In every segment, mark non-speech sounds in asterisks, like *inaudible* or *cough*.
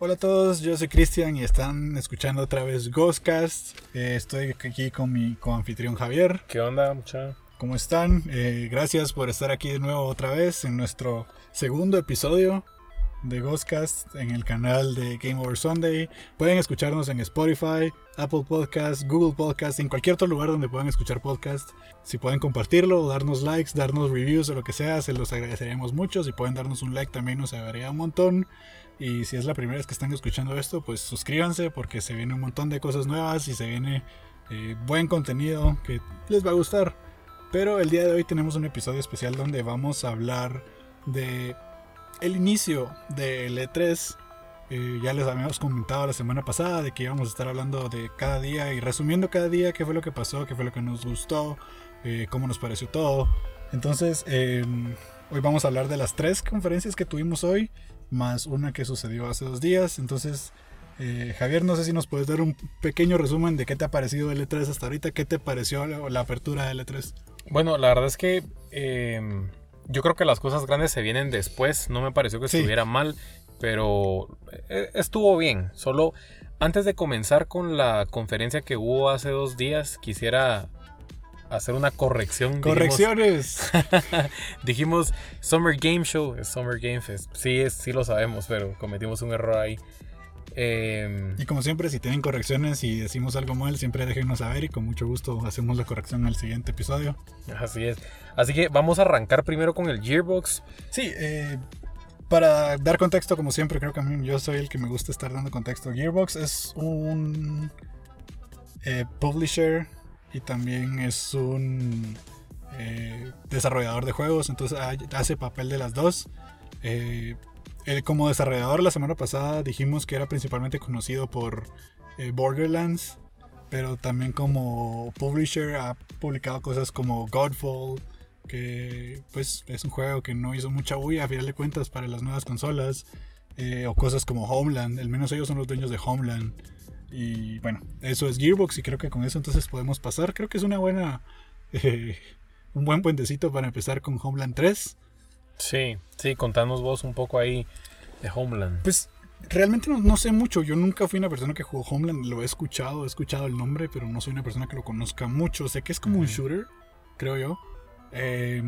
Hola a todos, yo soy Cristian y están escuchando otra vez Ghostcast. Eh, estoy aquí con mi coanfitrión Javier. ¿Qué onda, muchachos? ¿Cómo están? Eh, gracias por estar aquí de nuevo otra vez en nuestro segundo episodio de Ghostcast en el canal de Game Over Sunday. Pueden escucharnos en Spotify, Apple Podcasts, Google Podcasts, en cualquier otro lugar donde puedan escuchar podcast. Si pueden compartirlo, darnos likes, darnos reviews o lo que sea, se los agradeceríamos mucho. Si pueden darnos un like también nos ayudaría un montón. Y si es la primera vez que están escuchando esto, pues suscríbanse porque se viene un montón de cosas nuevas y se viene eh, buen contenido que les va a gustar. Pero el día de hoy tenemos un episodio especial donde vamos a hablar de el inicio del E3. Eh, ya les habíamos comentado la semana pasada de que íbamos a estar hablando de cada día y resumiendo cada día qué fue lo que pasó, qué fue lo que nos gustó, eh, cómo nos pareció todo. Entonces, em, hoy vamos a hablar de las tres conferencias que tuvimos hoy más una que sucedió hace dos días. Entonces, eh, Javier, no sé si nos puedes dar un pequeño resumen de qué te ha parecido el E3 hasta ahorita, qué te pareció la, apertura del E3. Bueno, la verdad es que em, yo creo que las cosas grandes se vienen después. No me pareció que estuviera mal, pero eh, estuvo bien. Solo antes de comenzar con la conferencia que hubo hace dos días, quisiera hacer una corrección. Correcciones. *laughs* Dijimos, Summer Game Show, es Summer Game Fest. Sí, es, sí lo sabemos, pero cometimos un error ahí. Em, y como siempre, si tienen correcciones y decimos algo mal, siempre déjenos saber y con mucho gusto hacemos la corrección en el siguiente episodio. Así es. Así que vamos a arrancar primero con el Gearbox. Sí, eh, para dar contexto, como siempre, creo que a mí yo soy el que me gusta estar dando contexto. Gearbox es un eh, publisher y también es un eh, desarrollador de juegos, entonces hace papel de las dos. Eh, como desarrollador la semana pasada dijimos que era principalmente conocido por eh, Borderlands, pero también como publisher ha publicado cosas como Godfall, que pues es un juego que no hizo mucha bulla a final de cuentas para las nuevas consolas, o cosas como Homeland, al menos ellos son los dueños de Homeland. Y bueno, eso es Gearbox y creo que con eso entonces podemos pasar. Creo que es una buena... Eh, *laughs* un buen puentecito para empezar con Homeland 3. Sí, sí, contanos vos un poco ahí de Homeland. Pues realmente no, sé mucho. Yo nunca fui una persona que jugó Homeland. Lo he escuchado, he escuchado el nombre, pero no soy una persona que lo conozca mucho. Sé que es como un shooter, creo yo. Eh,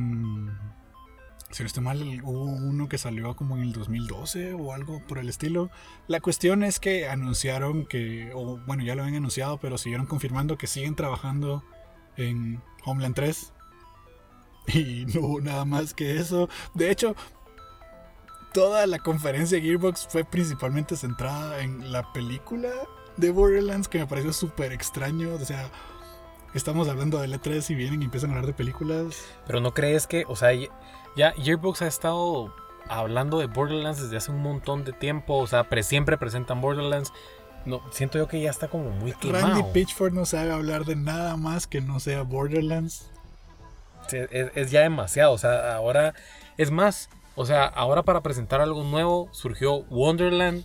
si no estoy mal, hubo uno que salió como en el 2012 o algo por el estilo. La cuestión es que anunciaron que, o bueno, ya lo habían anunciado, pero siguieron confirmando que siguen trabajando en Homeland 3. *laughs* Y no hubo nada más que eso. De hecho, toda la conferencia de Gearbox fue principalmente centrada en la película de Borderlands, que me pareció súper extraño. O sea, estamos hablando de E3 y vienen y empiezan a hablar de películas. Pero no crees que, o sea, ya Gearbox ha estado hablando de Borderlands desde hace un montón de tiempo. O sea, siempre presentan Borderlands. No, siento yo que ya está como muy quemado. Randy Pitchford no sabe hablar de nada más que no sea Borderlands. es, ya demasiado. O sea, ahora es más. O sea, ahora para presentar algo nuevo surgió Wonderland,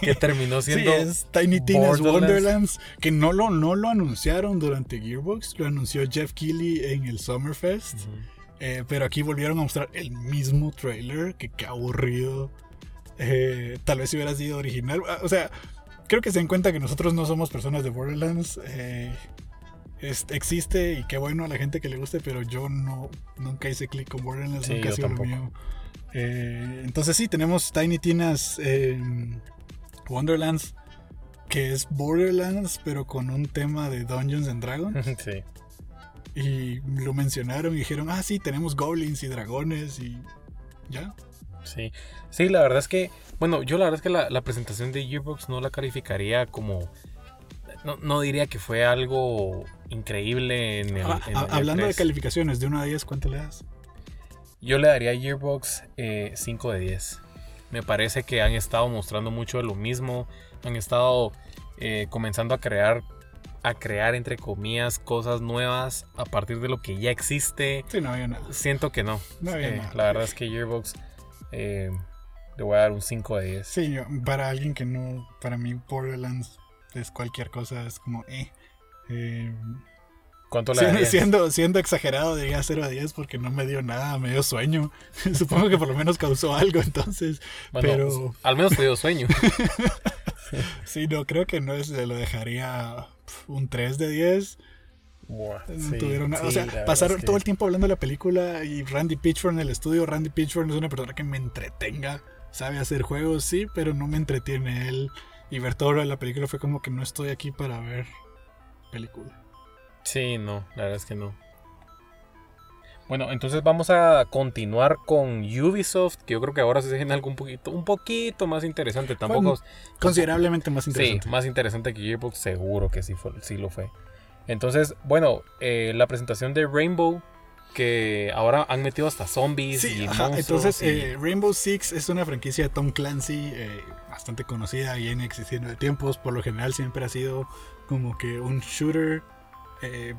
que *laughs* terminó siendo. sí, es Tiny Tina's Wonderlands, que no lo, no lo anunciaron durante Gearbox, lo anunció Jeff Keighley en el Summerfest. Eh, pero aquí volvieron a mostrar el mismo trailer, que qué aburrido. Eh, tal vez si hubiera sido original. Ah, o sea, creo que se dan cuenta que nosotros no somos personas de Borderlands. Eh, existe y qué bueno a la gente que le guste, pero yo no nunca hice clic con Borderlands, nunca ha sido lo mío. Entonces sí, tenemos Tiny Tina's Wonderlands, que es Borderlands, pero con un tema de Dungeons and Dragons. *laughs* Sí. Y lo mencionaron y dijeron, ah, sí, tenemos goblins y dragones y ya. Sí, sí, la verdad es que, bueno, yo la verdad es que la, presentación de Gearbox no la calificaría como, no, diría que fue algo increíble en el... Ah, hablando de calificaciones, de 1 a 10, ¿cuánto le das? Yo le daría a Gearbox 5 eh, de 10. Me parece que han estado mostrando mucho de lo mismo, han estado eh, comenzando a crear a crear, entre comillas, cosas nuevas a partir de lo que ya existe. Sí, no había nada. Siento que no. No había eh, nada. La verdad es que Gearbox eh, le voy a dar un 5 de 10. Sí, para alguien que no, para mí Borderlands es cualquier cosa, es como, eh. ¿Cuánto le siendo, darías? siendo, siendo exagerado, diría 0 a 10 porque no me dio nada, me dio sueño. *laughs* Supongo que por lo menos causó algo entonces. Bueno, pero al menos te dio sueño. *laughs* sí, no, creo que no es, lo dejaría un 3 de 10. Buah, No sí, tuvieron o sea, pasaron que- todo el tiempo hablando de la película y Randy Pitchford en el estudio. Randy Pitchford es una persona que me entretenga. Sabe hacer juegos, sí, pero no me entretiene él. Y ver todo lo de la película fue como que no estoy aquí para ver película. Sí, no, la verdad es que no. Bueno, entonces vamos a continuar con Ubisoft, que yo creo que ahora se viene algo un poquito, un poquito más interesante. Tampoco, Considerablemente más sí, interesante. más interesante que Gearbox, seguro que sí, fue, sí lo fue. Entonces, bueno, eh, la presentación de Rainbow, que ahora han metido hasta zombies Sí, y ajá, entonces y- eh, Rainbow Six es una franquicia de Tom Clancy eh, bastante conocida, viene existiendo de tiempos, por lo general siempre ha sido como que un shooter eh,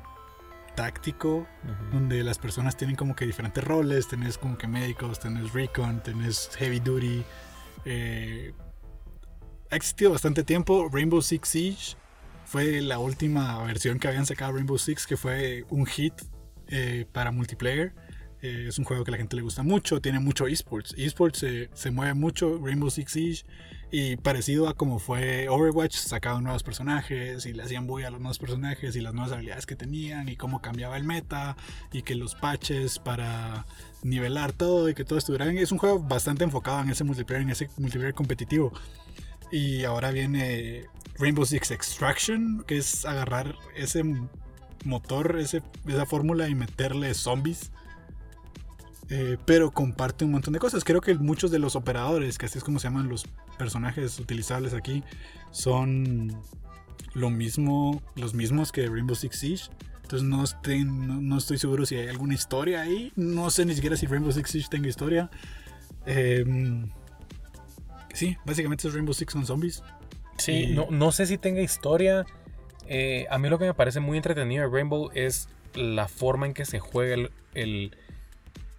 táctico donde las personas tienen como que diferentes roles, tenés como que médicos, tenés recon, tenés heavy duty. eh, ha existido bastante tiempo. Rainbow Six Siege fue la última versión que habían sacado Rainbow Six, que fue un hit eh, para multiplayer. Eh, es un juego que a la gente le gusta mucho, tiene mucho esports. Esports se, mueve mucho, Rainbow Six Siege, y parecido a como fue Overwatch, sacaban nuevos personajes y le hacían bulla a los nuevos personajes y las nuevas habilidades que tenían y cómo cambiaba el meta y que los patches para nivelar todo y que todo estuviera bien. Es un juego bastante enfocado en ese multiplayer, en ese multiplayer competitivo. Y ahora viene Rainbow Six Extraction, que es agarrar ese motor, esa fórmula y meterle zombies. Eh, pero comparte un montón de cosas. Creo que muchos de los operadores, que así es como se llaman los personajes utilizables aquí, son lo mismo, los mismos que Rainbow Six Siege. Entonces no estoy, no, no estoy seguro si hay alguna historia ahí. No sé ni siquiera si Rainbow Six Siege tenga historia. Em, sí, básicamente es Rainbow Six con zombies. Sí, Y- no, no sé si tenga historia. Eh, a mí lo que me parece muy entretenido de Rainbow es la forma en que se juega el... el-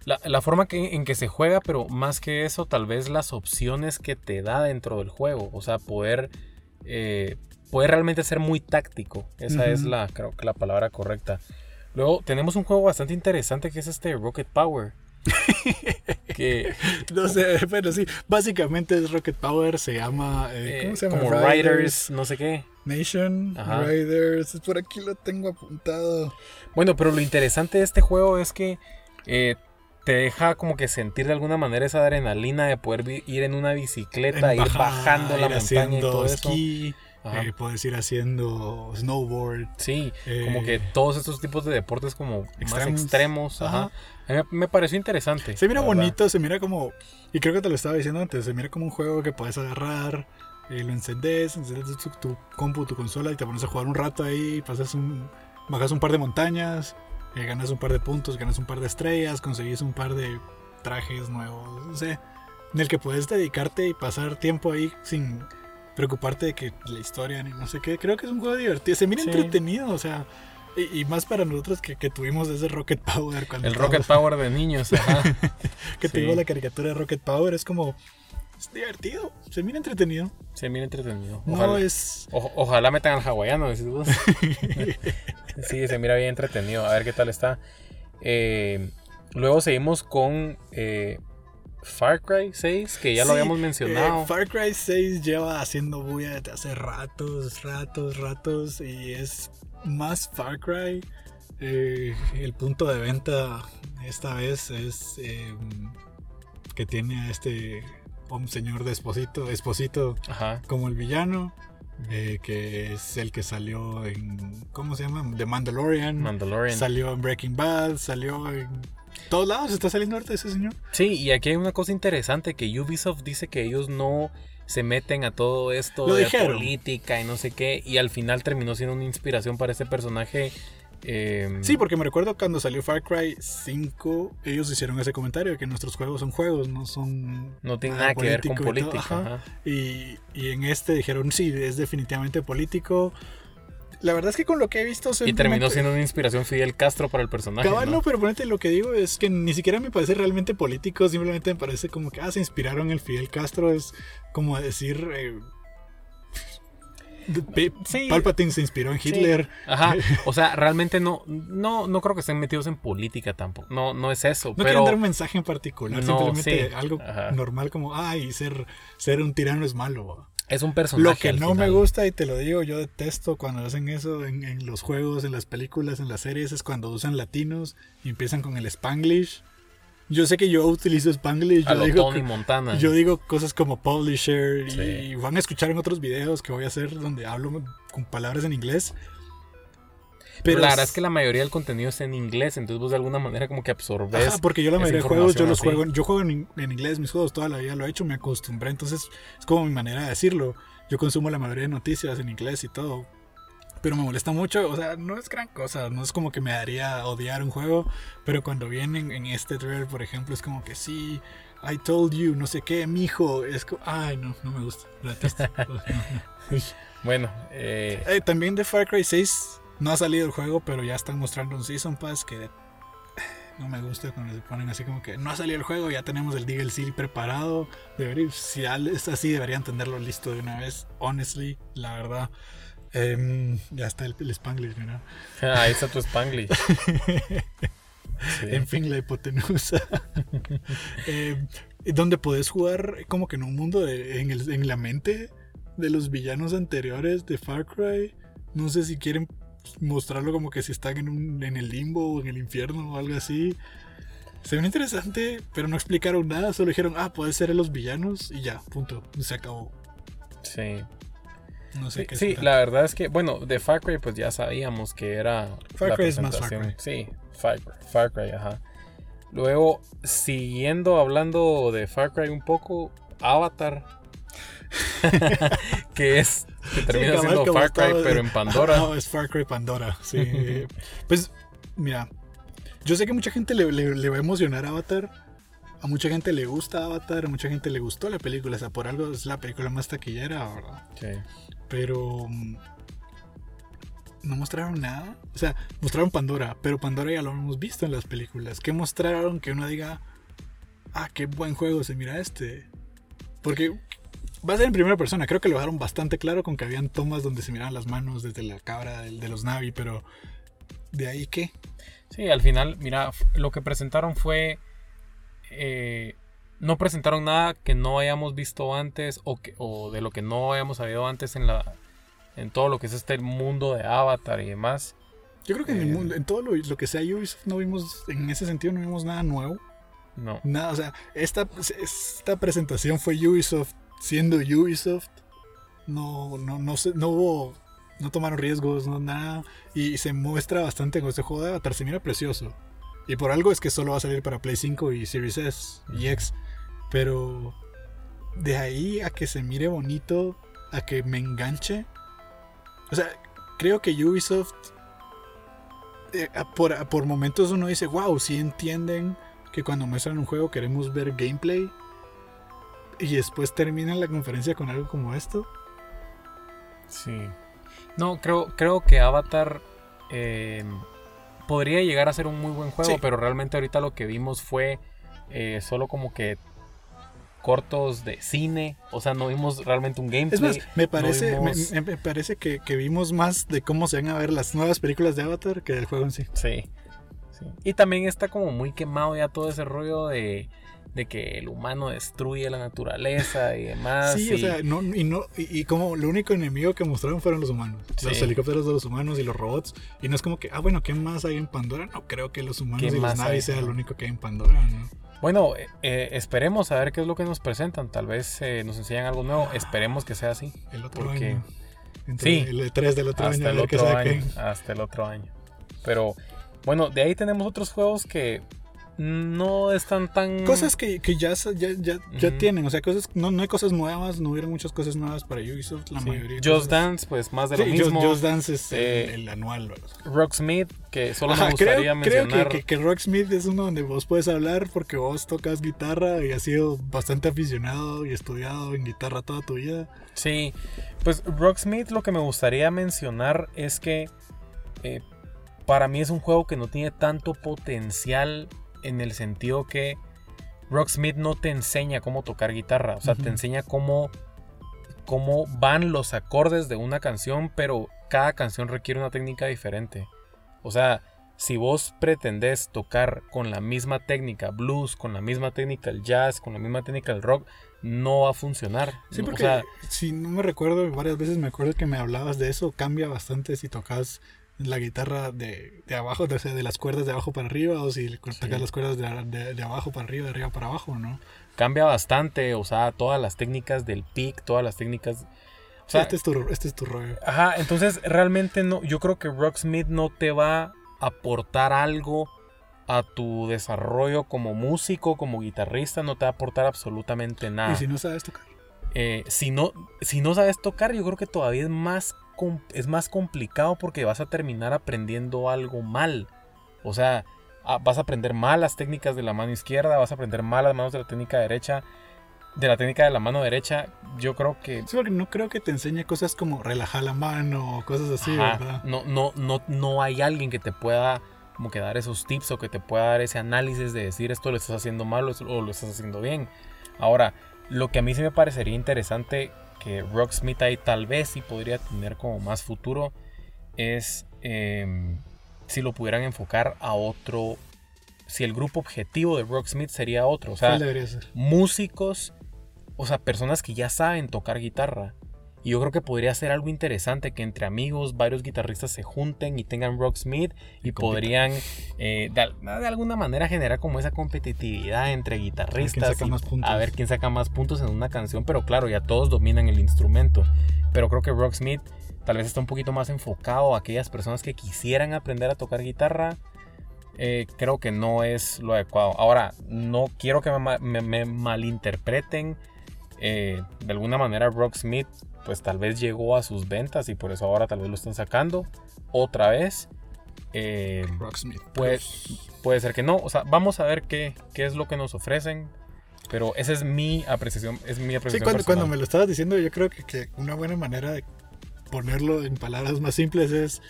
la, la forma que, en que se juega, pero más que eso, tal vez las opciones que te da dentro del juego. O sea, poder, eh, poder realmente ser muy táctico. Esa es la, creo que la palabra correcta. Luego tenemos un juego bastante interesante que es este Rocket Power. *laughs* que No sé, pero sí, básicamente es Rocket Power, se llama... eh, eh, ¿Cómo se llama? como Riders, no sé qué. Nation, Ajá. Riders, por aquí lo tengo apuntado. Bueno, pero lo interesante de este juego es que eh, te deja como que sentir de alguna manera esa adrenalina de poder ir en una bicicleta, En ir bajar, bajando la ir montaña y todo esquí, eh, puedes ir haciendo snowboard. Sí, eh, como que todos estos tipos de deportes como más Extremos. extremos. Ajá. Me, me pareció interesante. Se mira verdad. bonito, se mira como. Y creo que te lo estaba diciendo antes. Se mira como un juego que puedes agarrar, eh, lo encendés, encendes tu, tu compu, tu consola y te pones a jugar un rato ahí. Pasas un. Bajas un par de montañas, eh, ganas un par de puntos, ganas un par de estrellas, conseguís un par de trajes nuevos. No sé. En el que puedes dedicarte y pasar tiempo ahí sin preocuparte de que la historia ni no sé qué. Creo que es un juego divertido. Se mira Sí. entretenido, o sea. Y, y más para nosotros que, que tuvimos ese Rocket Power cuando El estábamos- Rocket Power de niños. Ajá. *laughs* que Sí. digo la caricatura de Rocket Power es como es divertido, se mira entretenido. Se mira entretenido. No Ojalá, es o- ojalá metan al hawaiano, decís vos. *laughs* sí, se mira bien entretenido. A ver qué tal está. Eh, luego seguimos con eh, Far Cry 6, que ya lo habíamos mencionado. eh, Far Cry 6 lleva haciendo bulla desde hace ratos, ratos, ratos y es más Far Cry. El punto de venta esta vez es que tiene a este un señor de Esposito, Esposito Ajá. como el villano. eh, que es el que salió en ¿cómo se llama? The Mandalorian Mandalorian. Salió en Breaking Bad, salió en todos lados, está saliendo ahorita ese señor. Sí, y aquí hay una cosa interesante que Ubisoft dice que ellos no se meten a todo esto Lo de dijeron. política y no sé qué, y al final terminó siendo una inspiración para este personaje. Eh, Sí, porque me recuerdo cuando salió Far Cry 5, ellos hicieron ese comentario de que nuestros juegos son juegos, no son... no tiene nada nada que ver con y política. ajá. ajá. Y, y en este dijeron, sí, es definitivamente político. La verdad es que con lo que he visto... Y terminó siendo una inspiración Fidel Castro para el personaje. Cabal, ¿no? no, pero ponete lo que digo es que ni siquiera me parece realmente político, simplemente me parece como que ah, se inspiraron el Fidel Castro, es como decir, eh, Palpatine se inspiró en Hitler. Ajá. *laughs* O sea, realmente no, no, no creo que estén metidos en política tampoco. No, no es eso. No pero... quieren dar un mensaje en particular. simplemente algo normal como, ay, ser, ser un tirano es malo. Es un personaje. Lo que no me gusta, y te lo digo, yo detesto cuando hacen eso en, en, los juegos, en las películas, en las series, es cuando usan latinos y empiezan con el spanglish. Yo sé que yo utilizo Spanglish. yo, digo, Montana. yo digo cosas como publisher y van a escuchar en otros videos que voy a hacer donde hablo con palabras en inglés. Pero la verdad es que la mayoría del contenido es en inglés, entonces vos de alguna manera como que absorbes. Ah, porque yo la mayoría de juegos yo los juego, yo juego en, inglés mis juegos toda la vida lo he hecho, me acostumbré, entonces es como mi manera de decirlo. Yo consumo la mayoría de noticias en inglés y todo, pero me molesta mucho, o sea, no es gran cosa, no es como que me haría odiar un juego, pero cuando vienen en este trailer, por ejemplo, es como que sí, I told you, no sé qué, mijo, es como, ay, no, no me gusta, *laughs* bueno, eh... Eh, también de Far Cry 6 no ha salido el juego, pero ya están mostrando un Season Pass que no me gusta cuando se ponen así como que no ha salido el juego, ya tenemos el DLC preparado. Debería, si es así, deberían tenerlo listo de una vez. Honestly, la verdad. Em, ya está el, Spanglish, mira. *laughs* Ah, ahí está tu Spanglish. *laughs* En fin, la hipotenusa. *laughs* eh, donde puedes jugar como que en un mundo de, en, el, en la mente de los villanos anteriores de Far Cry. No sé si quieren mostrarlo como que si están en, un, en el limbo o en el infierno o algo así. Se ve interesante, pero no explicaron nada. Solo dijeron, ah, puede ser los villanos y ya, punto. Se acabó. Sí. No sé sí, qué sí la verdad es que, bueno, de Far Cry pues ya sabíamos que era... Far Cry es más Far Cry. Sí, Far Cry, Far Cry, ajá. Luego, siguiendo hablando de Far Cry un poco, Avatar. *laughs* que es que termina sí, siendo Far Cry pero en Pandora. *laughs* No, es Far Cry Pandora, sí. pues mira, yo sé que mucha gente le, le, le, va a emocionar Avatar. A mucha gente le gusta Avatar, a mucha gente le gustó la película. O sea, por algo es la película más taquillera, ¿verdad? Sí. Pero mm, no mostraron nada. O sea, mostraron Pandora, pero Pandora ya lo hemos visto en las películas. ¿Qué mostraron que uno diga, ah, qué buen juego se mira este? Porque va a ser en primera persona. Creo que lo dejaron bastante claro con que habían tomas donde se miraban las manos desde la cabra de, los Navi, pero ¿de ahí qué? Sí, al final, mira, lo que presentaron fue... Eh, no presentaron nada que no hayamos visto antes o, que, o de lo que no hayamos sabido antes en la en todo lo que es este mundo de Avatar y demás. Yo creo que en el eh, mundo, en todo lo, lo, que sea Ubisoft no vimos, en ese sentido no vimos nada nuevo. No. Nada, o sea, esta, esta presentación fue Ubisoft siendo Ubisoft. No, no, no, no hubo, no tomaron riesgos, no nada. Y se muestra bastante con este juego de Avatar, se mira precioso. Y por algo es que solo va a salir para Play 5 y Series S y X. Pero de ahí a que se mire bonito, a que me enganche. O sea, creo que Ubisoft, eh, por, por, momentos uno dice, wow, si entienden que cuando muestran un juego queremos ver gameplay. Y después terminan la conferencia con algo como esto. Sí. No, creo, creo que Avatar eh, podría llegar a ser un muy buen juego, sí. pero realmente ahorita lo que vimos fue eh, solo como que cortos de cine, o sea, no vimos realmente un gameplay. Es más, me parece, no vimos... me, me, parece que, que, vimos más de cómo se van a ver las nuevas películas de Avatar que del juego en sí. Sí, sí. Y también está como muy quemado ya todo ese rollo de, de que el humano destruye la naturaleza y demás. Sí, y... o sea, no, y, no, y, y, como lo único enemigo que mostraron fueron los humanos. Sí. Los helicópteros de los humanos y los robots. Y no es como que, ah, bueno, ¿qué más hay en Pandora? No creo que los humanos y los navis sea lo único que hay en Pandora, ¿no? Bueno, eh, esperemos a ver qué es lo que nos presentan. Tal vez eh, nos enseñan algo nuevo. Esperemos que sea así. El otro porque... año. Entre sí, el 3 del otro hasta año. El otro año hasta el otro año. Pero bueno, de ahí tenemos otros juegos que no están tan. Cosas que, que ya, ya, ya, ya tienen. O sea, cosas, no, no hay cosas nuevas. No hubieron muchas cosas nuevas para Ubisoft. La sí. mayoría. Just cosas... Dance, pues más de lo sí, mismo. Just Dance es eh, el, el, anual. Rocksmith, que solo Ajá, me gustaría creo, mencionar. Creo que, que, que, Rocksmith es uno donde vos puedes hablar porque vos tocas guitarra y has sido bastante aficionado y estudiado en guitarra toda tu vida. Sí, pues Rocksmith lo que me gustaría mencionar es que. Eh, para mí es un juego que no tiene tanto potencial en el sentido que Rocksmith no te enseña cómo tocar guitarra, o sea, uh -huh. te enseña cómo cómo van los acordes de una canción, pero cada canción requiere una técnica diferente. O sea, si vos pretendés tocar con la misma técnica blues, con la misma técnica el jazz, con la misma técnica el rock, no va a funcionar. Sí, porque si no me recuerdo, varias veces me acuerdo que me hablabas de eso, cambia bastante si tocas la guitarra de, de abajo, de, de, las cuerdas de abajo para arriba, o si tocas las cuerdas de, de, abajo para arriba, de arriba para abajo, ¿no? Cambia bastante, o sea, todas las técnicas del pick, todas las técnicas... O sea, este, es tu, este es tu rollo. Ajá, entonces realmente no, yo creo que Rocksmith no te va aportar algo a tu desarrollo como músico, como guitarrista, no te va a aportar absolutamente nada. ¿Y si no sabes tocar? Eh, si, no, si no sabes tocar, yo creo que todavía es más, es más complicado porque vas a terminar aprendiendo algo mal. O sea, ah, vas a aprender mal las técnicas de la mano izquierda, vas a aprender mal las manos de la técnica derecha. De la técnica de la mano derecha, yo creo que. Sí, porque no creo que te enseñe cosas como relajar la mano o cosas así, ¿verdad? No, no, no, no hay alguien que te pueda como que dar esos tips o que te pueda dar ese análisis de decir esto lo estás haciendo mal o lo estás haciendo bien. Ahora, lo que a mí sí me parecería interesante que Rocksmith ahí tal vez sí podría tener como más futuro es em, si lo pudieran enfocar a otro, si el grupo objetivo de Rocksmith sería otro, o sea, músicos, o sea, personas que ya saben tocar guitarra y yo creo que podría ser algo interesante que entre amigos varios guitarristas se junten y tengan Rocksmith y, podrían eh, de, alguna manera generar como esa competitividad entre guitarristas. A ver, quién saca más puntos en una canción, pero claro, ya todos dominan el instrumento. Pero creo que Rocksmith tal vez está un poquito más enfocado a aquellas personas que quisieran aprender a tocar guitarra. Eh, creo que no es lo adecuado. Ahora, no quiero que me, malinterpreten. Eh, de alguna manera Rocksmith pues tal vez llegó a sus ventas y por eso ahora tal vez lo están sacando otra vez. Eh. Puede, puede ser que no. O sea, vamos a ver qué, qué es lo que nos ofrecen. Pero esa es mi apreciación. Es mi apreciación sí, cuando, cuando, me lo estabas diciendo, yo creo que, que, una buena manera de ponerlo en palabras más simples es.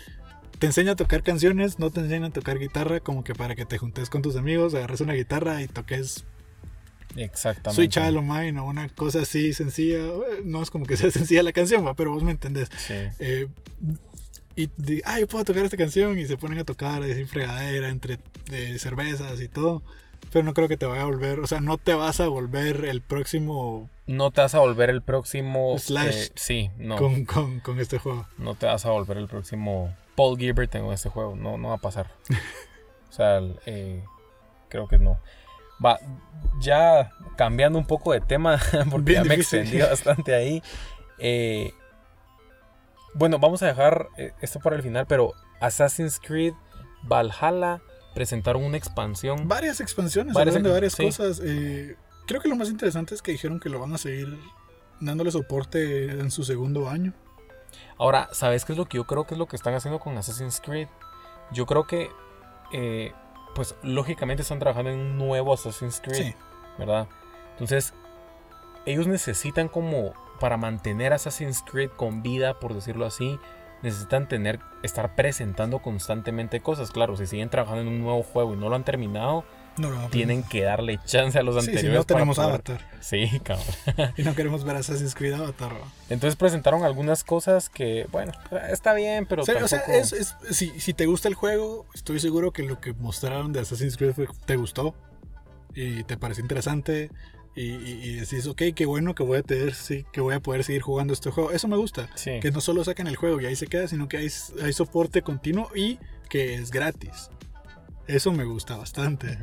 Te enseña a tocar canciones, no te enseña a tocar guitarra, como que para que te juntes con tus amigos, agarres una guitarra y toques Exactamente. Soy Child Mine o una cosa así sencilla. No es como que sea *laughs* sencilla la canción, pero vos me entendés. Sí. Eh, y ah, yo puedo tocar esta canción y se ponen a tocar, a decir fregadera entre cervezas y todo. Pero no creo que te vaya a volver, o sea, no te vas a volver el próximo. No te vas a volver el próximo. Slash. Eh, sí, no. Con, con, con, este juego. No te vas a volver el próximo Paul Gilbert en este juego. No, no va a pasar. *laughs* o sea, eh, creo que no. Va, ya cambiando un poco de tema, *laughs* porque ya me extendí bastante ahí. Eh, bueno, vamos a dejar eh, esto para el final, pero Assassin's Creed Valhalla presentaron una expansión. Varias expansiones, varias, de varias cosas. Eh, creo que lo más interesante es que dijeron que lo van a seguir dándole soporte en su segundo año. Ahora, ¿sabes qué es lo que yo creo que es lo que están haciendo con Assassin's Creed? Yo creo que pues lógicamente están trabajando en un nuevo Assassin's Creed, ¿verdad? Entonces, ellos necesitan como para mantener Assassin's Creed con vida, por decirlo así, necesitan tener estar presentando constantemente cosas. Claro, si siguen trabajando en un nuevo juego y no lo han terminado, tienen que darle chance a los anteriores. Sí, si no tenemos Avatar. Sí, cabrón. *laughs* y no queremos ver Assassin's Creed Avatar. Entonces presentaron algunas cosas que, bueno, está bien, pero. tampoco... o sea es, si, si, te gusta el juego, estoy seguro que lo que mostraron de Assassin's Creed te gustó y te pareció interesante. Y, y, decís, ok, qué bueno que voy a tener, sí, que voy a poder seguir jugando este juego. Eso me gusta. Que no solo saquen el juego y ahí se queda, sino que hay, hay soporte continuo y que es gratis. Eso me gusta bastante.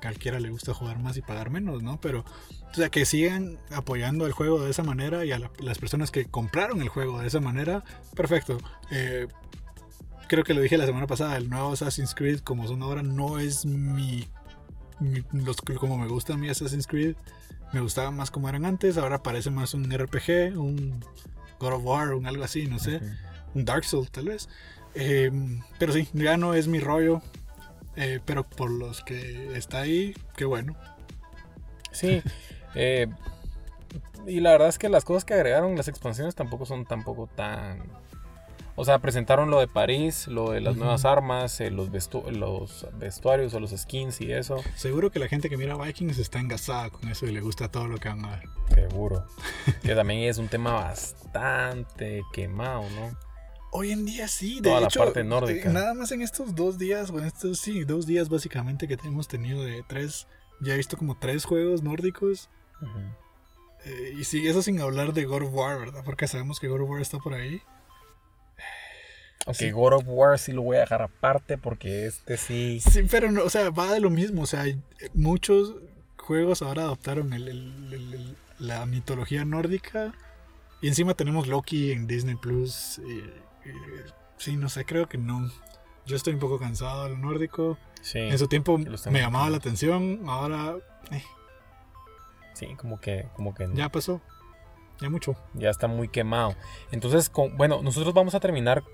Cualquiera le gusta jugar más y pagar menos, ¿no? Pero, o sea, que sigan apoyando el juego de esa manera y a las personas que compraron el juego de esa manera, perfecto. Eh, creo que lo dije la semana pasada, el nuevo Assassin's Creed como son ahora no es mi, los, como me gusta mi Assassin's Creed. Me gustaba más como eran antes, ahora parece más un RPG, un God of War, un algo así, no sé. Un Dark Souls tal vez. Eh, pero sí, ya no es mi rollo. Eh, pero por los que está ahí, qué bueno. Sí. *laughs* Eh, y la verdad es que las cosas que agregaron las expansiones tampoco son tampoco tan... O sea, presentaron lo de París, lo de las nuevas armas, eh, los, los vestuarios o los skins y eso. Seguro que la gente que mira Vikings está engasada con eso y le gusta todo lo que van a ver. Seguro. que también es un tema bastante quemado, ¿no? Hoy en día sí, de Toda hecho, la parte nórdica. eh, nada más en estos dos días, bueno, estos sí, dos días básicamente que hemos tenido de tres, ya he visto como tres juegos nórdicos. Eh, y sí, eso sin hablar de God of War, ¿verdad? Porque sabemos que God of War está por ahí. Sí. God of War sí lo voy a dejar aparte porque este sí. Sí, pero no, o sea, va de lo mismo. O sea, hay- muchos juegos ahora adoptaron el- el- el- el- la mitología nórdica. Y encima tenemos Loki en Disney Plus. y- sí, no sé, creo que no. Yo estoy un poco cansado de lo nórdico. Sí, En su tiempo me llamaba la atención. Ahora eh, sí, como que, como que no. ya pasó. Ya mucho. ya está muy quemado. Entonces, con, bueno, nosotros vamos a terminar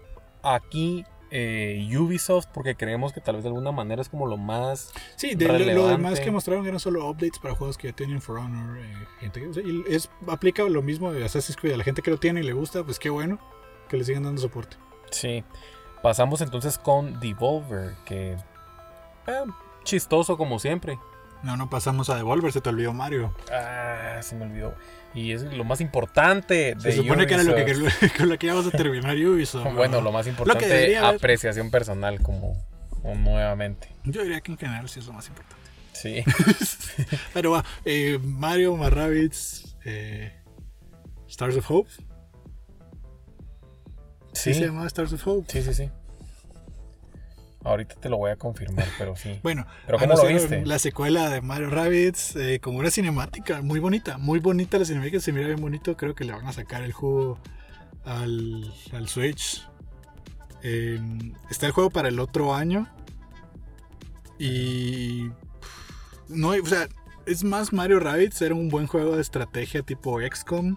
aquí eh, Ubisoft porque creemos que tal vez de alguna manera es como lo más... Sí, de lo- demás que mostraron eran solo updates para juegos que ya tienen For Honor. eh, gente que- o sea, y es, aplica lo mismo de Assassin's Creed. A la gente que lo tiene y le gusta, pues qué bueno que le sigan dando soporte. Sí. Pasamos entonces con Devolver, que... eh, chistoso como siempre. No, no pasamos a Devolver, se te olvidó Mario. Ah, se me olvidó. Y es lo más importante de Se supone que era lo que, con *laughs* lo que íbamos a terminar Ubisoft. *laughs* Bueno, ¿no? lo más importante, debería haber- apreciación personal como, como nuevamente. Yo diría que en general sí es lo más importante. Sí. *laughs* Pero va, eh, Mario Rabbids, eh, Stars of Hope. Sí. Sí, se llamaba Stars of Hope. sí, sí, sí. Ahorita te lo voy a confirmar, pero sí. *laughs* Bueno, ¿Pero cómo lo viste? La secuela de Mario Rabbids eh, con una cinemática muy bonita, muy bonita la cinemática, se mira bien bonito, creo que le van a sacar el juego al, al Switch. Eh, está el juego para el otro año y no, o sea, es más Mario Rabbids, era un buen juego de estrategia tipo XCOM.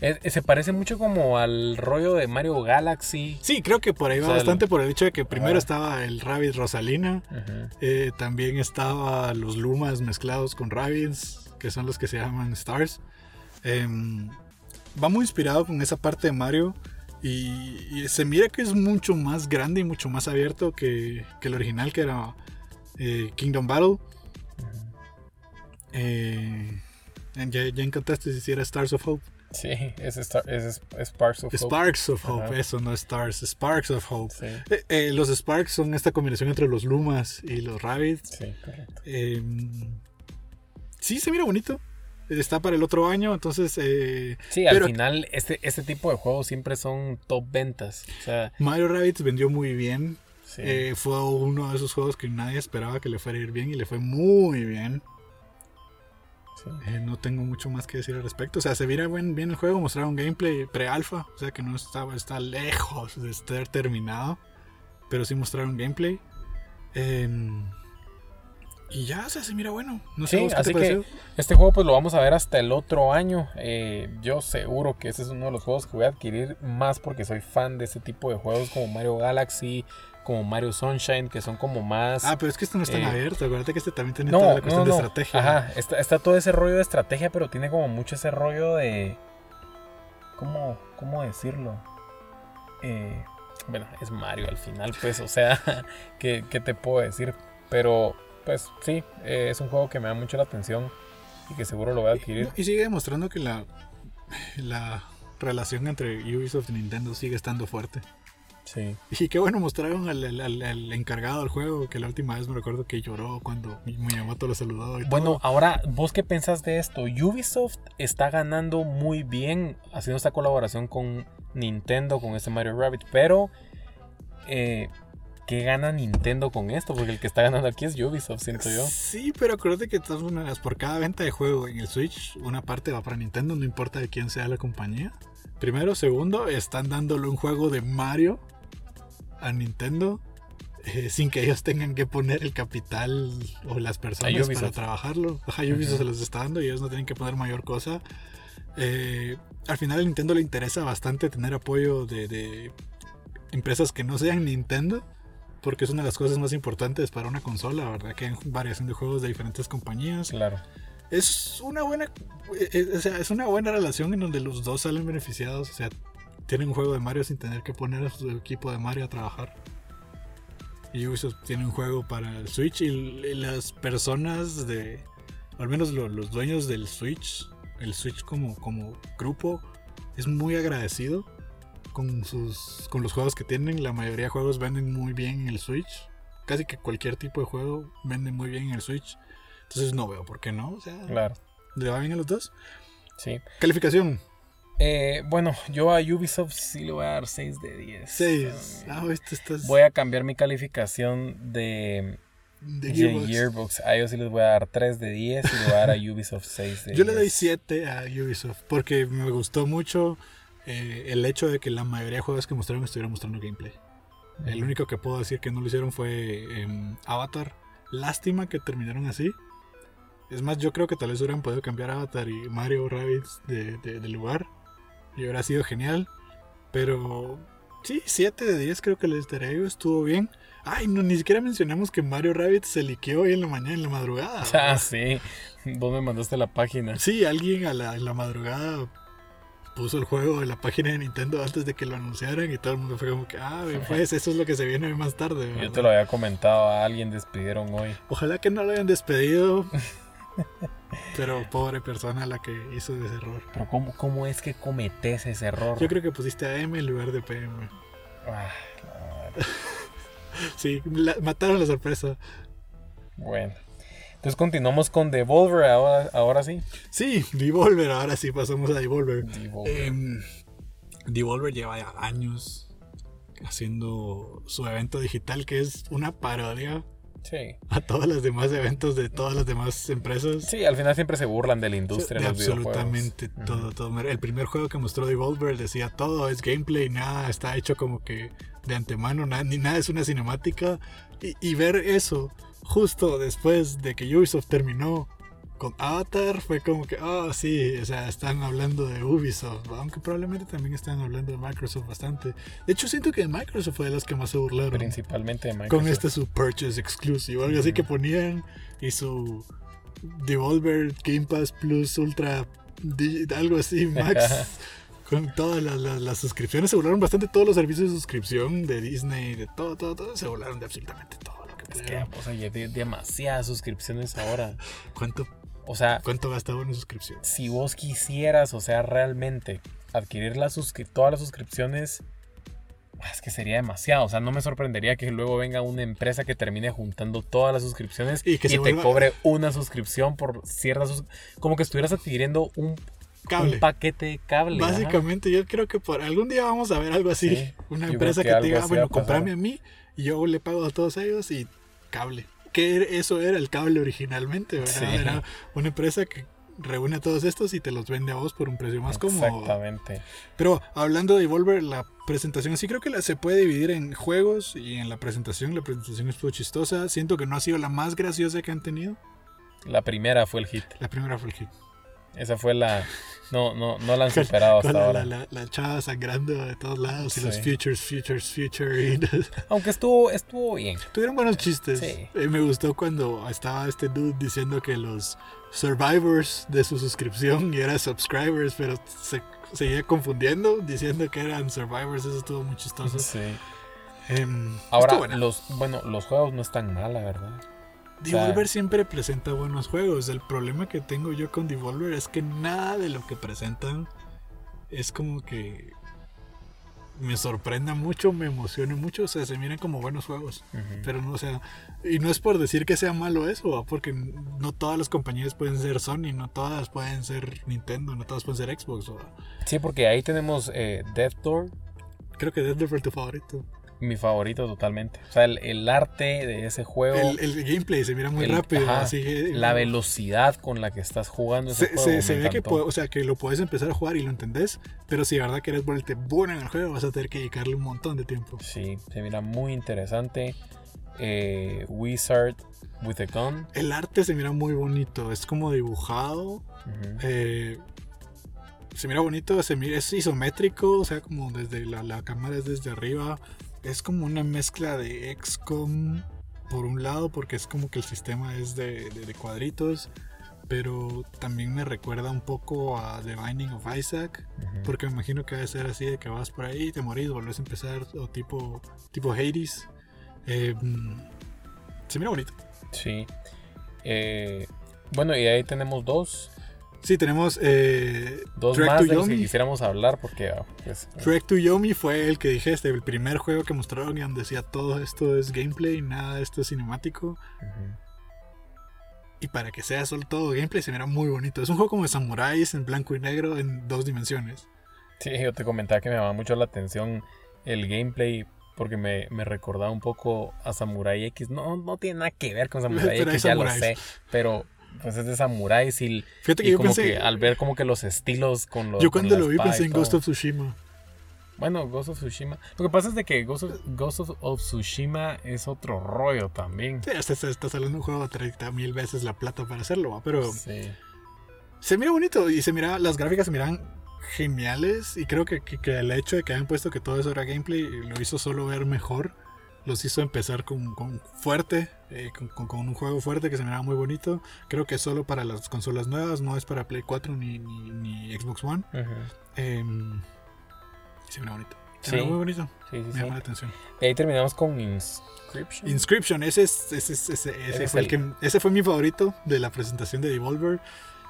Es- es- se parece mucho como al rollo de Mario Galaxy. Sí, creo que por ahí va O sea, bastante el- por el hecho de que primero Ah. estaba el Rabbit Rosalina. Eh, también estaba los Lumas mezclados con Rabbids, que son los que se llaman Stars. Em, va muy inspirado con esa parte de Mario. Y, y se mira que es mucho más grande y mucho más abierto que, que el original, que era eh, Kingdom Battle. Eh, ya, ya encontraste si era Stars of Hope. Sí, es, Star- es, Sparks of Hope. Sparks of Hope, Ajá. eso no es Stars, Sparks of Hope. Sí, Eh, eh, los Sparks son esta combinación entre los Lumas y los Rabbids. sí, correcto. Eh, sí, se mira bonito. Está para el otro año, entonces eh, Sí, al Pero- final este, este tipo de juegos siempre son top ventas. O sea, Mario Rabbids vendió muy bien. sí. Fue uno de esos juegos que nadie esperaba que le fuera a ir bien y le fue muy bien. Sí. Eh, no tengo mucho más que decir al respecto. O sea, se mira bien, bien el juego, mostraron gameplay pre-alpha, o sea que no estaba, está lejos de estar terminado, pero sí mostraron gameplay. Eh, y ya, o sea, se mira bueno. No sé Sí, te así que este juego pues lo vamos a ver hasta el otro año. Eh, yo seguro que ese es uno de los juegos que voy a adquirir más porque soy fan de este tipo de juegos como Mario Galaxy, como Mario Sunshine, que son como más... Ah, pero es que este no está tan eh, abierto. Acuérdate que este también tiene no, toda la no, cuestión no. de estrategia. Ajá, está, está todo ese rollo de estrategia, pero tiene como mucho ese rollo de... ¿Cómo, cómo decirlo? Eh, bueno, es Mario al final, pues, o sea, *laughs* ¿qué, qué te puedo decir? Pero, pues sí, eh, es un juego que me da mucho la atención y que seguro lo voy a adquirir. Y sigue demostrando que la, la relación entre Ubisoft y Nintendo sigue estando fuerte. Sí. Y qué bueno, mostraron al, al- al- al encargado del juego, que la última vez me recuerdo que lloró cuando mi Miyamoto lo saludó. Y Bueno, todo. ahora, ¿vos qué pensás de esto? Ubisoft está ganando muy bien haciendo esta colaboración con Nintendo, con este Mario Rabbit, pero eh, ¿qué gana Nintendo con esto? Porque el que está ganando aquí es Ubisoft, siento yo. Sí, pero acuérdate que todas maneras, por cada venta de juego en el Switch, una parte va para Nintendo, no importa de quién sea la compañía. Primero, segundo, están dándole un juego de Mario a Nintendo eh, sin que ellos tengan que poner el capital o las personas para trabajarlo. Ajá, Ubisoft Ujú. se los está dando y ellos no tienen que poner mayor cosa. Eh, al final a Nintendo le interesa bastante tener apoyo de, de empresas que no sean Nintendo. Porque es una de las cosas más importantes para una consola, ¿verdad? Que hay variación de juegos de diferentes compañías. Claro. Es una buena, eh, eh, es una buena relación en donde los dos salen beneficiados. O sea, tienen un juego de Mario sin tener que poner a su equipo de Mario a trabajar. Y Ubisoft tiene un juego para el Switch y, las personas de, al menos los dueños del Switch, el Switch como, como grupo, es muy agradecido con, sus, con los juegos que tienen. La mayoría de juegos venden muy bien en el Switch. Casi que cualquier tipo de juego vende muy bien en el Switch. Entonces no veo por qué no. O sea, claro. ¿Le va bien a los dos? Sí. Calificación. Eh, bueno, yo a Ubisoft sí le voy a dar 6 de 10. 6. Ah, este estás... Voy a cambiar mi calificación de, de Gearbox. A ellos sí les voy a dar 3 de 10 y le voy a dar a Ubisoft 6 de Yo le doy 7 a Ubisoft porque me gustó mucho eh, el hecho de que la mayoría de juegos que mostraron estuvieron mostrando gameplay. El único que puedo decir que no lo hicieron fue em, Avatar. Lástima que terminaron así. Es más, yo creo que tal vez hubieran podido cambiar Avatar y Mario Rabbids de, de, lugar. Y hubiera sido genial. Pero sí, 7 de 10 creo que el easter estuvo bien. Ay, no, ni siquiera mencionamos que Mario Rabbit se liqueó hoy en la mañana, en la madrugada. *laughs* Ah, sí. Vos me mandaste la página. Sí, alguien a la, en la madrugada puso el juego en la página de Nintendo antes de que lo anunciaran y todo el mundo fue como que, ah, *laughs* pues eso es lo que se viene más tarde. Yo te lo había comentado, a alguien despidieron hoy. Ojalá que no lo hayan despedido. *laughs* Pero pobre persona la que hizo ese error. Pero ¿cómo, cómo es que cometes ese error? Yo creo que pusiste a M en lugar de PM. Ah, sí, mataron la sorpresa. Bueno. Entonces continuamos con Devolver ahora, ahora sí. Sí, Devolver, ahora sí pasamos a Devolver. Devolver, em, lleva ya años haciendo su evento digital que es una parodia Sí. A todos los demás eventos de todas las demás empresas. Sí, al final siempre se burlan de la industria. De absolutamente todo, todo. El primer juego que mostró Devolver decía todo es gameplay, nada está hecho como que de antemano, nada, ni nada es una cinemática. Y, y ver eso justo después de que Ubisoft terminó con Avatar fue como que, oh sí, o sea, están hablando de Ubisoft, aunque probablemente también están hablando de Microsoft bastante. De hecho, siento que Microsoft fue de los que más se burlaron. Principalmente de Microsoft. Con este su Purchase Exclusive, algo así que ponían y su Devolver Game Pass Plus Ultra, algo así, *laughs* Max. con todas las, suscripciones, se burlaron bastante todos los servicios de suscripción de Disney, de todo, todo, todo, se burlaron de absolutamente todo. Lo que es que, o sea, ya demasiadas suscripciones ahora. ¿Cuánto o sea, ¿cuánto gastaba en suscripción? Si vos quisieras, o sea, realmente adquirir la todas las suscripciones, es que sería demasiado. O sea, no me sorprendería que luego venga una empresa que termine juntando todas las suscripciones y, que te cobre una suscripción por ciertas. Como que estuvieras adquiriendo un, cable. paquete de cable. Básicamente, yo creo que por algún día vamos a ver algo así. una empresa que, que te diga, bueno, comprame a mí y yo le pago a todos ellos y cable que eso era el cable originalmente, ¿verdad? Era una empresa que reúne a todos estos y te los vende a vos por un precio más cómodo. Exactamente. Pero hablando de Devolver, la presentación sí creo que la, se puede dividir en juegos y en la presentación. La presentación estuvo chistosa. Siento que no ha sido la más graciosa que han tenido. La primera fue el hit. La primera fue el hit. Esa fue la. No, no, no la han *laughs* superado hasta la, ahora. La, la, chava sangrando de todos lados y los futures, futures, future. *laughs* Aunque estuvo, estuvo bien. Tuvieron buenos chistes. Sí. Eh, me gustó cuando estaba este dude diciendo que los survivors de su suscripción *laughs* y era subscribers, pero se seguía confundiendo diciendo que eran survivors. Eso estuvo muy chistoso. Sí. Em, ahora, los, bueno, los juegos no están mal, la verdad. Devolver siempre presenta buenos juegos. El problema que tengo yo con Devolver es que nada de lo que presentan es como que me sorprenda mucho, me emocione mucho. O sea, se miran como buenos juegos. Pero no, o sea, y no es por decir que sea malo eso, porque no todas las compañías pueden ser Sony, no todas pueden ser Nintendo, no todas pueden ser Xbox. Sí, porque ahí tenemos eh, Death Door. Creo que Death Door fue tu favorito mi favorito totalmente. O sea, el, arte de ese juego. El, gameplay se mira muy rápido. la velocidad con la que estás jugando ese se, juego. Se, ve que, o sea, que lo puedes empezar a jugar y lo entendés, pero si de verdad quieres volverte bueno en el juego, vas a tener que dedicarle un montón de tiempo. Sí, se mira muy interesante. Eh, Wizard with a Gun. El arte se mira muy bonito, es como dibujado. Eh, se mira bonito, se mira, es isométrico, o sea, como desde la, la cámara es desde arriba es como una mezcla de XCOM por un lado, porque es como que el sistema es de, cuadritos, pero también me recuerda un poco a The Binding of Isaac, porque me imagino que va a ser así de que vas por ahí, te morís, volvés a empezar, o tipo, tipo Hades. Eh, se mira bonito. Sí. Eh, bueno, y ahí tenemos dos. Sí, tenemos eh, dos más de los que quisiéramos hablar porque... Ah, pues, Trek to Yomi fue el que dije, este, el primer juego que mostraron y donde decía todo esto es gameplay, nada de esto es cinemático. Y para que sea solo todo gameplay se mira muy bonito. Es un juego como de samuráis en blanco y negro en dos dimensiones. Sí, yo te comentaba que me llamaba mucho la atención el gameplay porque me, recordaba un poco a Samurai X. No, no tiene nada que ver con Samurai *laughs* X, ya lo sé. Pero pues es de samuráis y, Fíjate que yo como pensé, que al ver como que los estilos con los... Yo cuando lo vi pensé en Ghost of Tsushima. Bueno, Ghost of Tsushima. Lo que pasa es de que Ghost of, Tsushima es otro rollo también. Sí, hasta está saliendo un juego a 30 mil veces la plata para hacerlo, pero. Sí. Se mira bonito y se mira, las gráficas se miran geniales. Y creo que, que, el hecho de que hayan puesto que todo eso era gameplay lo hizo solo ver mejor. Los hizo empezar con, con fuerte, eh, con, con, un juego fuerte que se miraba muy bonito. Creo que solo para las consolas nuevas, no es para Play 4 ni, ni, Xbox One. eh, se ve bonito. Se muy bonito. Sí, sí, Me llama la atención. Y ahí terminamos con Inscription. Inscription, ese, es, ese, ese, fue el que, ese fue mi favorito de la presentación de Devolver.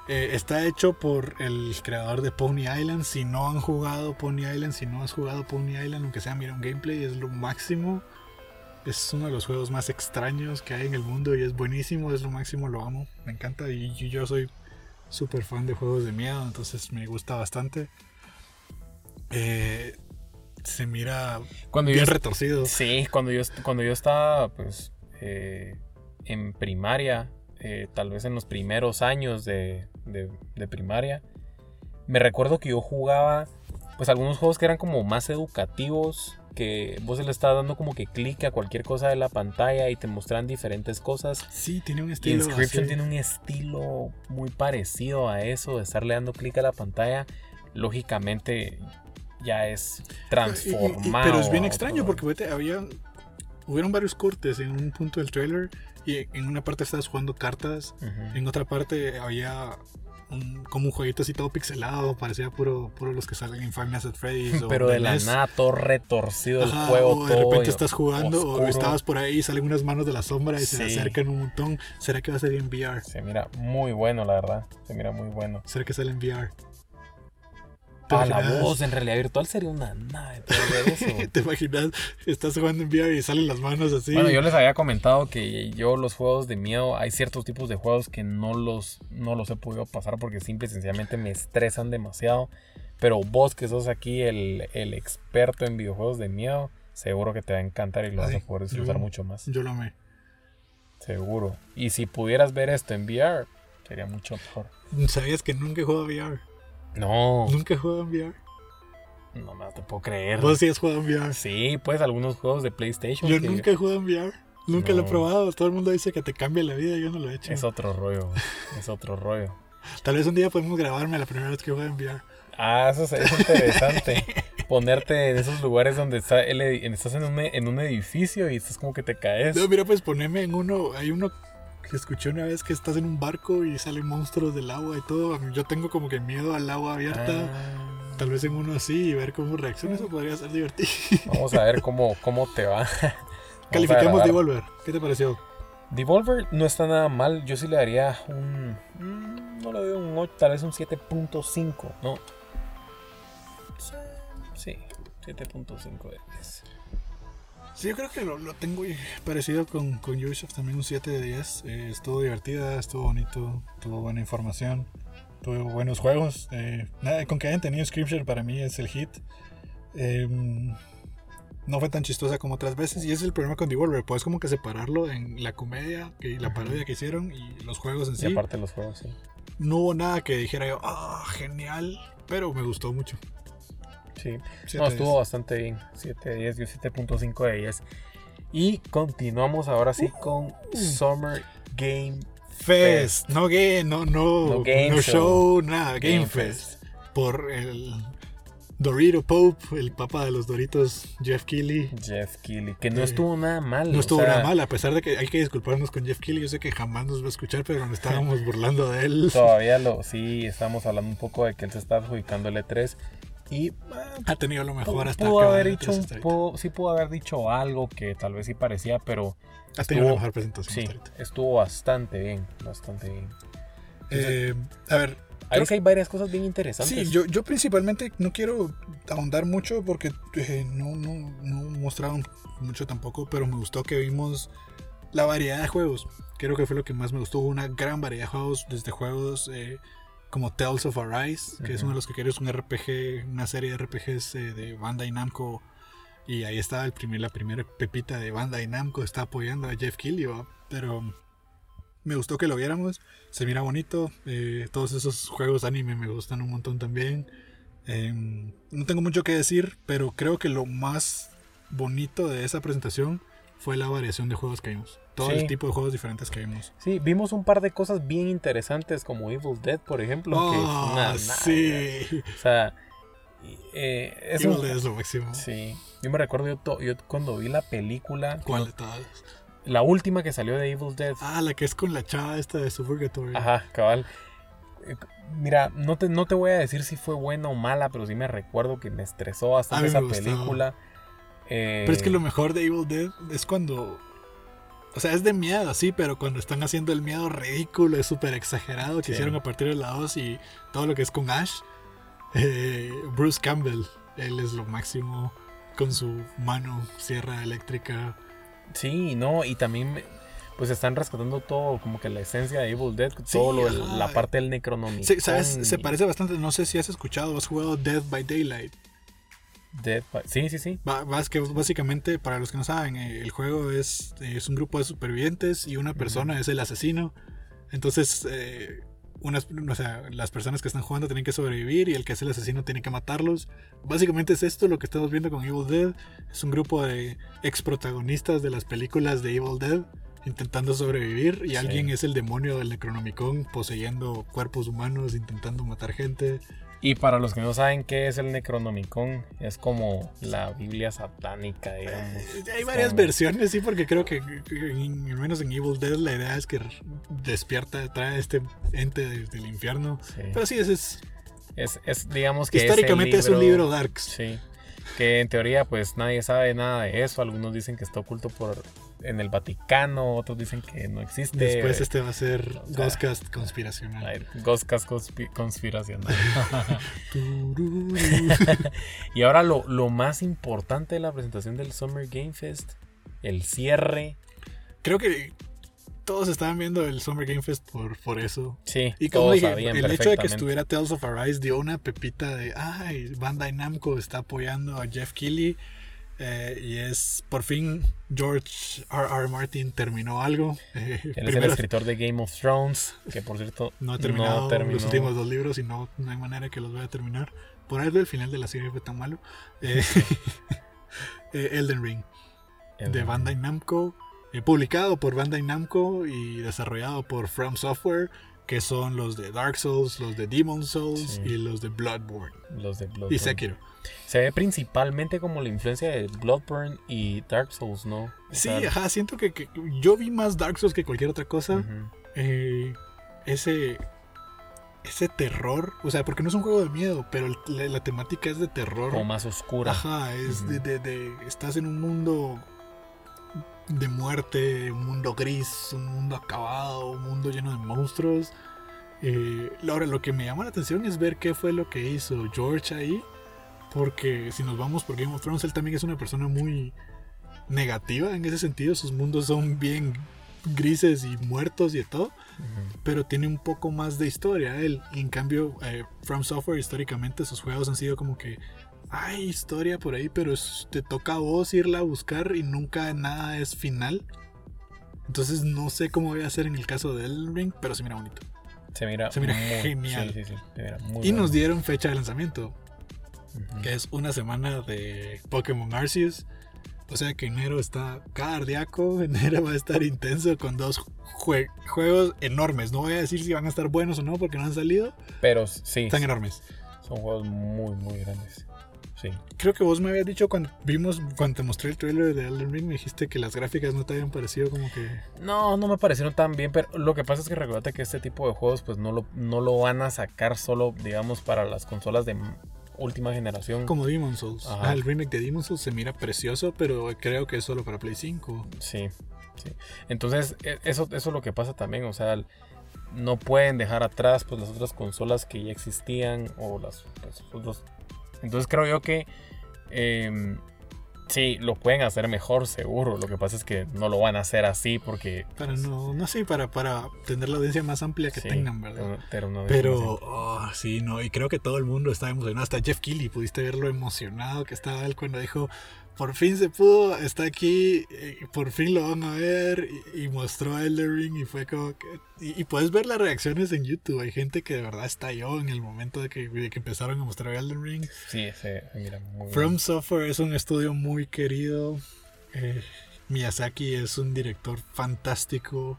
Eh, está hecho por el creador de Pony Island. Si no han jugado Pony Island, si no has jugado Pony Island, aunque sea mira un gameplay, es lo máximo. Es uno de los juegos más extraños que hay en el mundo y es buenísimo, es lo máximo, lo amo, me encanta y yo soy súper fan de juegos de miedo, entonces me gusta bastante. Eh, se mira cuando bien retorcido. Sí, cuando yo, cuando yo estaba pues eh, en primaria, eh, tal vez en los primeros años de, primaria, me recuerdo que yo jugaba pues algunos juegos que eran como más educativos, que vos le estabas dando como que clic a cualquier cosa de la pantalla y te mostraban diferentes cosas. Sí, tiene un estilo. Inscription tiene un estilo muy parecido a eso, de estarle dando clic a la pantalla. Lógicamente, ya es transformado. pero es bien extraño porque había hubieron varios cortes en un punto del trailer y en una parte estabas jugando cartas, en otra parte había como un jueguito así todo pixelado, parecía puro, puro los que salen en Five Nights at Freddy's. *laughs* Pero de la nada, todo retorcido el juego. O de repente estás jugando o estabas por ahí y salen unas manos de la sombra y se acercan un montón. ¿Será que va a salir en VR? Se mira muy bueno, la verdad. Se mira muy bueno. ¿Será que sale en VR? A la voz en realidad virtual sería una nada de eso. *laughs* ¿Te imaginas? Estás jugando en VR y salen las manos así. Bueno, yo les había comentado que yo los juegos de miedo, hay ciertos tipos de juegos que no los, no los he podido pasar porque simple y sencillamente me estresan demasiado. Pero vos que sos aquí el, experto en videojuegos de miedo, seguro que te va a encantar y lo vas a poder disfrutar mucho más. Yo lo amé. Seguro. Y si pudieras ver esto en VR, sería mucho mejor. ¿Sabías que nunca he jugado VR? No. ¿Nunca he jugado en VR? No me te puedo creer. ¿Vos sí has jugado en VR? Sí, pues algunos juegos de PlayStation. Yo nunca he jugado en VR. Nunca lo he probado. Todo el mundo dice que te cambia la vida. Yo no lo he hecho. Es otro rollo. es otro rollo. Tal vez un día podemos grabarme la primera vez que juego en VR. Ah, eso es, interesante. *laughs* Ponerte en esos lugares donde está estás en un, en un edificio y estás como que te caes. No, mira, pues ponerme en uno. Hay uno escuché una vez que estás en un barco y salen monstruos del agua y todo. Yo tengo como que miedo al agua abierta. Ah. Tal vez en uno así y ver cómo reacciona, eso podría ser divertido. *laughs* Vamos a ver cómo, cómo te va. *laughs* Calificamos Devolver. ¿Qué te pareció? Devolver no está nada mal. Yo sí le daría un. Mm, no le doy un 8, tal vez un 7.5, ¿no? Sí, 7.5 de 10. Sí, yo creo que lo, tengo parecido con, con Ubisoft, también un 7 de 10. Eh, estuvo divertida, estuvo bonito, tuvo buena información, tuvo buenos juegos. Eh, nada, con que hayan tenido Scripture para mí es el hit. Em, no fue tan chistosa como otras veces y ese es el problema con Devolver. Puedes como que separarlo en la comedia y la parodia que hicieron y los juegos en sí. Y aparte los juegos, sí. No hubo nada que dijera yo, ah, genial, pero me gustó mucho. Sí, no, estuvo bastante bien. 7 de 10, yo 7.5 de 10. Y continuamos ahora sí con uh. Summer Game Fest. No, game, no, no, no, show. nada, Game, Fest. Por el Dorito Pope, el papa de los Doritos, Jeff Keighley. Jeff Keighley, que no eh, estuvo nada mal. No estuvo nada mal, a pesar de que hay que disculparnos con Jeff Keighley. Yo sé que jamás nos va a escuchar, pero nos estábamos *laughs* burlando de él. Todavía lo, sí, estábamos hablando un poco de que él se está adjudicando el E3. Y eh, ha tenido lo mejor hasta pudo haber dicho sí pudo haber dicho algo que tal vez sí parecía pero ha tenido la mejor presentación sí estuvo bastante bien bastante bien eh, a ver Ahí hay varias cosas bien interesantes. Sí, yo, yo principalmente no quiero ahondar mucho porque eh, no, no, no mostraron mucho tampoco, pero me gustó que vimos la variedad de juegos. Creo que fue lo que más me gustó. Una gran variedad de juegos, desde juegos eh, como Tales of Arise, que es uno de los que quiero, es un RPG, una serie de RPGs eh, de Bandai Namco. Y ahí está el primer, la primera pepita de Bandai Namco, está apoyando a Jeff Keighley, pero me gustó que lo viéramos. Se mira bonito. Eh, todos esos juegos anime me gustan un montón también. Em, no tengo mucho que decir, pero creo que lo más bonito de esa presentación fue la variación de juegos que vimos. Todo el tipo de juegos diferentes que vimos. Sí, vimos un par de cosas bien interesantes como Evil Dead, por ejemplo. Oh, sí. O sea, eh, Evil Dead es lo máximo. Sí. Yo me recuerdo yo, yo cuando vi la película. ¿Cuál de todas? La última que salió de Evil Dead. Ah, la que es con la chava esta de Purgatory. Ajá, cabal. Eh, mira, no te, no te voy a decir si fue buena o mala, pero sí me recuerdo que me estresó bastante esa película. Pero es que lo mejor de Evil Dead es cuando. O sea, es de miedo, sí, pero cuando están haciendo el miedo ridículo, es súper exagerado, que hicieron a partir de la 2 y todo lo que es con Ash. Eh, Bruce Campbell, él es lo máximo con su mano, sierra eléctrica. Sí, no, y también pues están rescatando todo, como que la esencia de Evil Dead, todo la parte del Necronomicon. Sí, sabes, se parece bastante, no sé si has escuchado, has jugado Dead by Daylight. Dead by... Sí, sí, sí. que básicamente, para los que no saben, eh, el juego es, es un grupo de supervivientes y una persona es el asesino. Entonces, eh, unas, o sea, las personas que están jugando tienen que sobrevivir y el que es el asesino tiene que matarlos. Básicamente es esto lo que estamos viendo con Evil Dead. Es un grupo de ex protagonistas de las películas de Evil Dead intentando sobrevivir y alguien es el demonio del Necronomicon poseyendo cuerpos humanos, intentando matar gente. Y para los que no saben qué es el Necronomicon, es como la Biblia satánica, digamos. Eh, hay varias versiones, sí, porque creo que, al menos en Evil Dead la idea es que despierta, trae este ente del, infierno. Pero sí, ese es... Es, es digamos que... Históricamente es, un libro darks. Sí. Que en teoría pues nadie sabe nada de eso. Algunos dicen que está oculto por en el Vaticano, otros dicen que no existe. Después este va a ser Ghostcast conspiracional. Ghostcast conspiracional. *laughs* *laughs* y ahora lo, lo, más importante de la presentación del Summer Game Fest, el cierre. Creo que todos estaban viendo el Summer Game Fest por, por eso. Sí, y como dije, el hecho de que estuviera Tales of Arise dio una pepita de, ay, Bandai Namco está apoyando a Jeff Keighley eh, y es por fin George R. R. Martin terminó algo. *laughs* Eh, Él es el escritor de Game of Thrones, que por cierto *laughs* no ha terminado los últimos dos libros y no, no hay manera que los vaya a terminar. Por algo el final de la serie fue tan malo. Eh, *laughs* Elden Ring, de Bandai Namco, publicado por Bandai Namco y desarrollado por From Software que son los de Dark Souls, los de Demon Souls y los de Bloodborne. Los de Bloodborne. Y Sekiro. Se ve principalmente como la influencia de Bloodborne y Dark Souls, ¿no? sí, ajá, siento que, yo vi más Dark Souls que cualquier otra cosa. Eh, ese ese terror, o sea, porque no es un juego de miedo, pero la, temática es de terror. Como más oscura. Ajá, es de, de, estás en un mundo de muerte, un mundo gris, un mundo acabado, un mundo lleno de monstruos. Eh, ahora, lo que me llama la atención es ver qué fue lo que hizo George ahí. Porque si nos vamos por Game of Thrones, él también es una persona muy negativa en ese sentido. Sus mundos son bien grises y muertos y de todo. Pero tiene un poco más de historia él. en cambio, eh, From Software históricamente sus juegos han sido como que hay historia por ahí, pero te toca a vos irla a buscar y nunca nada es final. Entonces no sé cómo voy a hacer en el caso de Elden Ring, pero se mira bonito. Se mira, genial. y nos dieron fecha de lanzamiento, que es una semana de Pokémon Arceus. O sea que enero está cardíaco, *laughs* enero va a estar intenso con dos juegos enormes. No voy a decir si van a estar buenos o no porque no han salido. Pero sí. Están enormes. Son juegos muy, muy grandes. Sí. Creo que vos me habías dicho cuando vimos, cuando te mostré el trailer de Elden Ring, me dijiste que las gráficas no te habían parecido como que. No, no me parecieron tan bien, pero lo que pasa es que recuerda que este tipo de juegos, pues no lo, no lo van a sacar solo, digamos, para las consolas de última generación. Como Demon Souls. El remake de Demon Souls se mira precioso, pero creo que es solo para Play 5. Sí, sí. Entonces, e, eso, eso es lo que pasa también, o sea, no pueden dejar atrás pues las otras consolas que ya existían o las otros entonces creo yo que em, sí, lo pueden hacer mejor, seguro. Lo que pasa es que no lo van a hacer así porque... Para no, no sé, para, para tener la audiencia más amplia que tengan, ¿verdad? Pero, oh, sí, no, y creo que todo el mundo estaba emocionado. Hasta Jeff Keighley, pudiste ver lo emocionado que estaba él cuando dijo, por fin se pudo, está aquí, por fin lo van a ver y, mostró Elder Ring y fue como que... Y, puedes ver las reacciones en YouTube, hay gente que de verdad estalló en el momento de que, que empezaron a mostrar Elden Ring. Sí, sí, mira, muy From Software es un estudio muy querido, eh, Miyazaki es un director fantástico.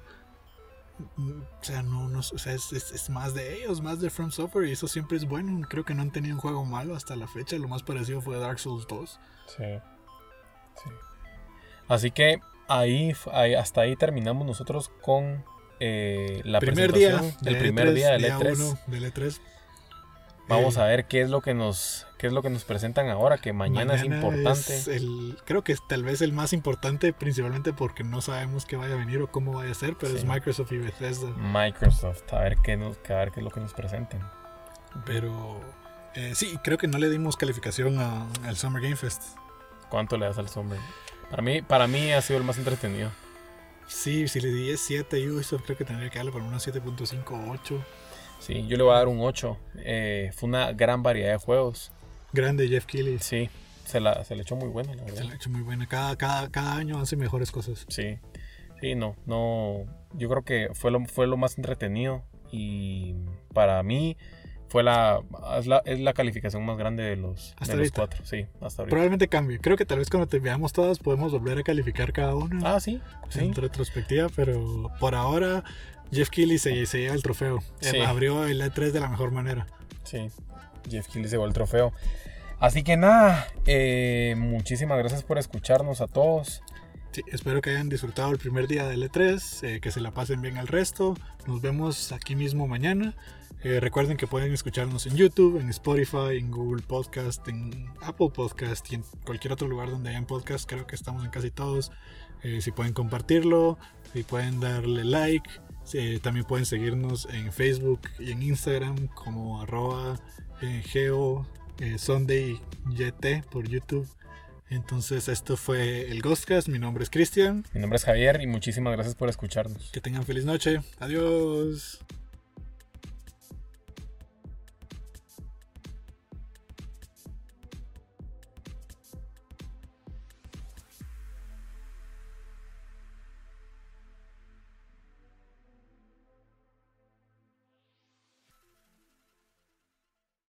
O sea, no, no, o sea es, es, más de ellos, más de From Software, y eso siempre es bueno. Creo que no han tenido un juego malo hasta la fecha. Lo más parecido fue Dark Souls 2. Sí. Así que ahí, hasta ahí terminamos nosotros con eh, la primer presentación del primer e día del E3. E Vamos eh, a ver qué es lo que nos qué es lo que nos presentan ahora, que mañana, es importante. creo que es tal vez el más importante, principalmente porque no sabemos qué vaya a venir o cómo vaya a ser, pero es Microsoft y Bethesda. Microsoft, a ver qué, nos, a ver qué es lo que nos presentan. Pero eh, sí, creo que no le dimos calificación al Summer Game Fest. ¿Cuánto le das al Summer? Para mí, para mí ha sido el más entretenido. Sí, si le di 7 eso creo que tendría que darle por unos 7.5 o 8. Sí, yo le voy a dar un 8. Eh, fue una gran variedad de juegos. Grande Jeff Keighley. Sí, se, la, se le echó muy buena, la verdad. Se le echó muy buena. Cada, cada, cada año hace mejores cosas. Sí, sí, no, no. Yo creo que fue lo, fue lo más entretenido. Y para mí, fue la es, la es, la, calificación más grande de los, hasta de los cuatro. Sí, hasta ahorita. Probablemente cambie. Creo que tal vez cuando te veamos todas podemos volver a calificar cada una. Ah, sí. En retrospectiva, pero por ahora Jeff Keighley se, se lleva el trofeo. Abrió el E3 de la mejor manera. Sí, Jeff Keighley se llevó el trofeo. Así que nada, eh, muchísimas gracias por escucharnos a todos. Espero que hayan disfrutado el primer día del E3, eh, que se la pasen bien el resto. Nos vemos aquí mismo mañana. Eh, recuerden que pueden escucharnos en YouTube, en Spotify, en Google Podcast, en Apple Podcast y en cualquier otro lugar donde hayan podcast. Creo que estamos en casi todos. Eh, si pueden compartirlo, si pueden darle like. también pueden seguirnos en Facebook y en Instagram como arroba geo por YouTube. Entonces esto fue el Ghostcast. Mi nombre es Cristian. Mi nombre es Javier y muchísimas gracias por escucharnos. Que tengan feliz noche. Adiós.